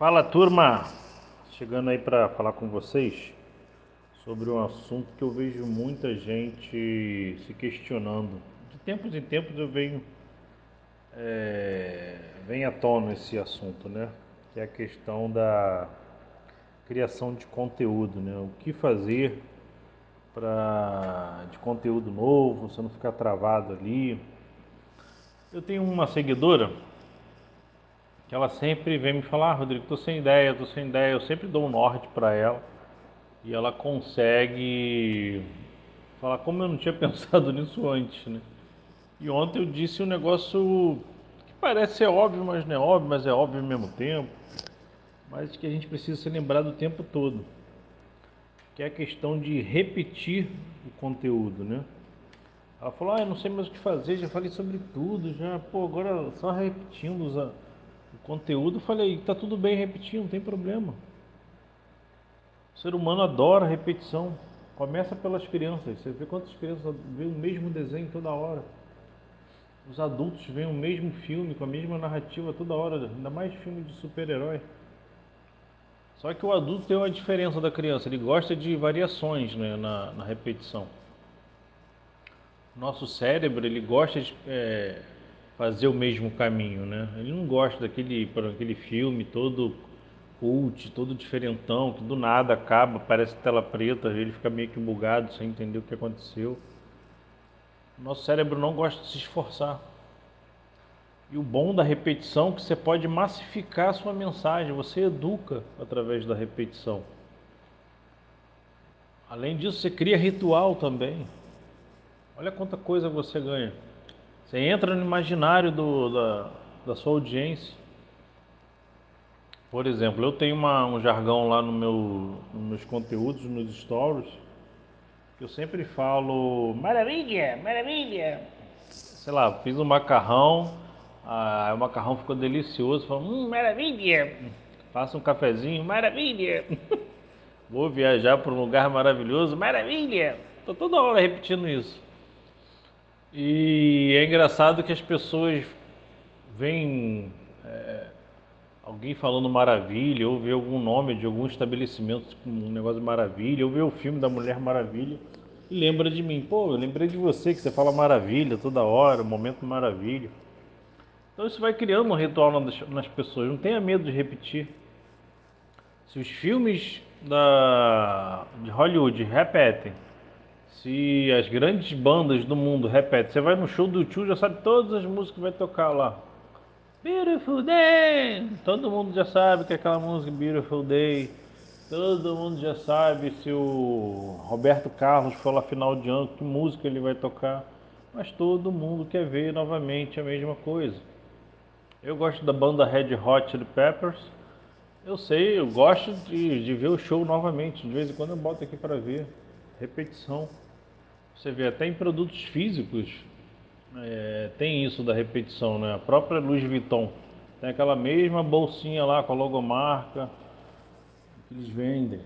Fala turma, chegando aí para falar com vocês sobre um assunto que eu vejo muita gente se questionando. De tempos em tempos eu venho é, vem à tona esse assunto, né? Que é a questão da criação de conteúdo, né? O que fazer para de conteúdo novo, você não ficar travado ali. Eu tenho uma seguidora que ela sempre vem me falar, ah, Rodrigo, tô sem ideia, tô sem ideia, eu sempre dou um norte para ela e ela consegue falar como eu não tinha pensado nisso antes, né? E ontem eu disse um negócio que parece ser óbvio, mas não é óbvio, mas é óbvio ao mesmo tempo, mas que a gente precisa ser lembrado o tempo todo, que é a questão de repetir o conteúdo, né? Ela falou, ah, eu não sei mais o que fazer, já falei sobre tudo, já, pô, agora só repetindo os o conteúdo, falei, tá tudo bem repetir, não tem problema. O ser humano adora repetição. Começa pelas crianças. Você vê quantas crianças vê o mesmo desenho toda hora. Os adultos veem o mesmo filme com a mesma narrativa toda hora, ainda mais filme de super-herói. Só que o adulto tem uma diferença da criança, ele gosta de variações né, na, na repetição. Nosso cérebro ele gosta de é, fazer o mesmo caminho, né? Ele não gosta daquele, aquele filme todo cult, todo diferentão, que do nada acaba, parece tela preta, ele fica meio que bugado sem entender o que aconteceu. Nosso cérebro não gosta de se esforçar. E o bom da repetição é que você pode massificar a sua mensagem, você educa através da repetição. Além disso, você cria ritual também. Olha quanta coisa você ganha. Você entra no imaginário do, da, da sua audiência. Por exemplo, eu tenho uma, um jargão lá no meu, nos meus conteúdos, nos stories, que eu sempre falo maravilha, maravilha. Sei lá, fiz um macarrão, ah, o macarrão ficou delicioso, falo, hum, maravilha. Faça um cafezinho, maravilha. Vou viajar para um lugar maravilhoso, maravilha. Estou toda hora repetindo isso. E é engraçado que as pessoas veem é, alguém falando maravilha, ou vê algum nome de algum estabelecimento com um negócio de maravilha, ou vê o filme da Mulher Maravilha e lembra de mim. Pô, eu lembrei de você que você fala maravilha toda hora, momento maravilha. Então isso vai criando um ritual nas pessoas, não tenha medo de repetir. Se os filmes da, de Hollywood repetem se as grandes bandas do mundo repetem, você vai no show do Tio, já sabe todas as músicas que vai tocar lá. Beautiful Day! Todo mundo já sabe que é aquela música Beautiful Day. Todo mundo já sabe se o Roberto Carlos for lá final de ano, que música ele vai tocar. Mas todo mundo quer ver novamente a mesma coisa. Eu gosto da banda Red Hot Chili Peppers. Eu sei, eu gosto de, de ver o show novamente. De vez em quando eu boto aqui para ver. Repetição. Você vê até em produtos físicos é, tem isso da repetição, né? A própria Louis Vuitton tem aquela mesma bolsinha lá com a logomarca que eles vendem.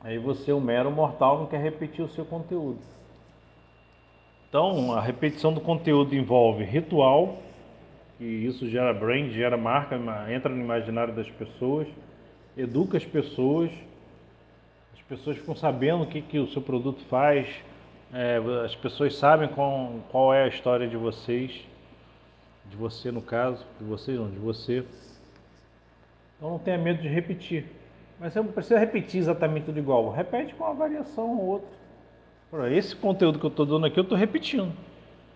Aí você, o mero mortal, não quer repetir o seu conteúdo. Então, a repetição do conteúdo envolve ritual, e isso gera brand, gera marca, entra no imaginário das pessoas, educa as pessoas, as pessoas ficam sabendo o que, que o seu produto faz, é, as pessoas sabem qual, qual é a história de vocês, de você no caso, de vocês não, de você. Então não tenha medo de repetir. Mas você não precisa repetir exatamente tudo igual. Repete com uma variação ou outra. Esse conteúdo que eu estou dando aqui, eu estou repetindo.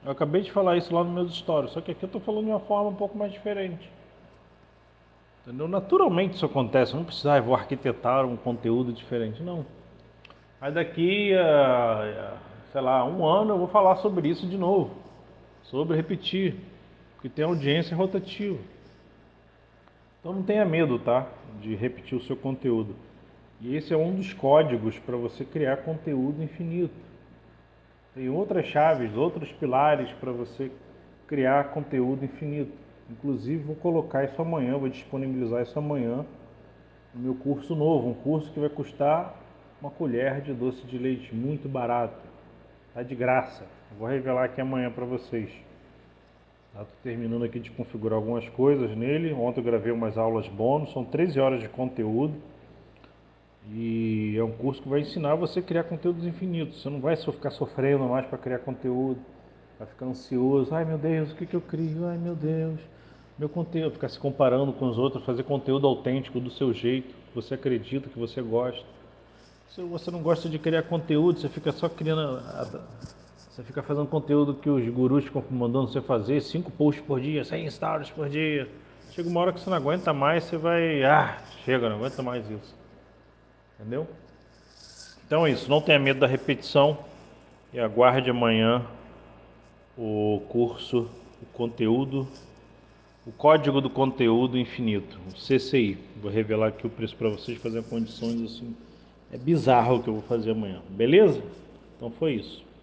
Eu acabei de falar isso lá nos meus stories, só que aqui eu estou falando de uma forma um pouco mais diferente. Entendeu? Naturalmente isso acontece, não precisa, ah, vou arquitetar um conteúdo diferente, não. Mas daqui a, sei lá, um ano eu vou falar sobre isso de novo, sobre repetir, porque tem audiência rotativa. Então não tenha medo, tá, de repetir o seu conteúdo. E esse é um dos códigos para você criar conteúdo infinito. Tem outras chaves, outros pilares para você criar conteúdo infinito. Inclusive vou colocar isso amanhã, vou disponibilizar isso amanhã no meu curso novo, um curso que vai custar uma colher de doce de leite muito barato. Tá de graça. Vou revelar aqui amanhã para vocês. Tá terminando aqui de configurar algumas coisas nele. Ontem eu gravei umas aulas bônus, são 13 horas de conteúdo. E é um curso que vai ensinar você a criar conteúdos infinitos. Você não vai só ficar sofrendo mais para criar conteúdo, vai ficar ansioso. Ai meu Deus, o que, que eu crio? Ai meu Deus, meu conteúdo. Ficar se comparando com os outros, fazer conteúdo autêntico do seu jeito, que você acredita, que você gosta. Se você não gosta de criar conteúdo, você fica só criando. Você fica fazendo conteúdo que os gurus ficam mandando você fazer, cinco posts por dia, 100 stories por dia. Chega uma hora que você não aguenta mais, você vai. Ah, chega, não aguenta mais isso. Entendeu? Então é isso, não tenha medo da repetição e aguarde amanhã o curso, o conteúdo, o código do conteúdo infinito, o CCI. Vou revelar aqui o preço para vocês fazer condições assim é bizarro o que eu vou fazer amanhã, beleza? Então foi isso.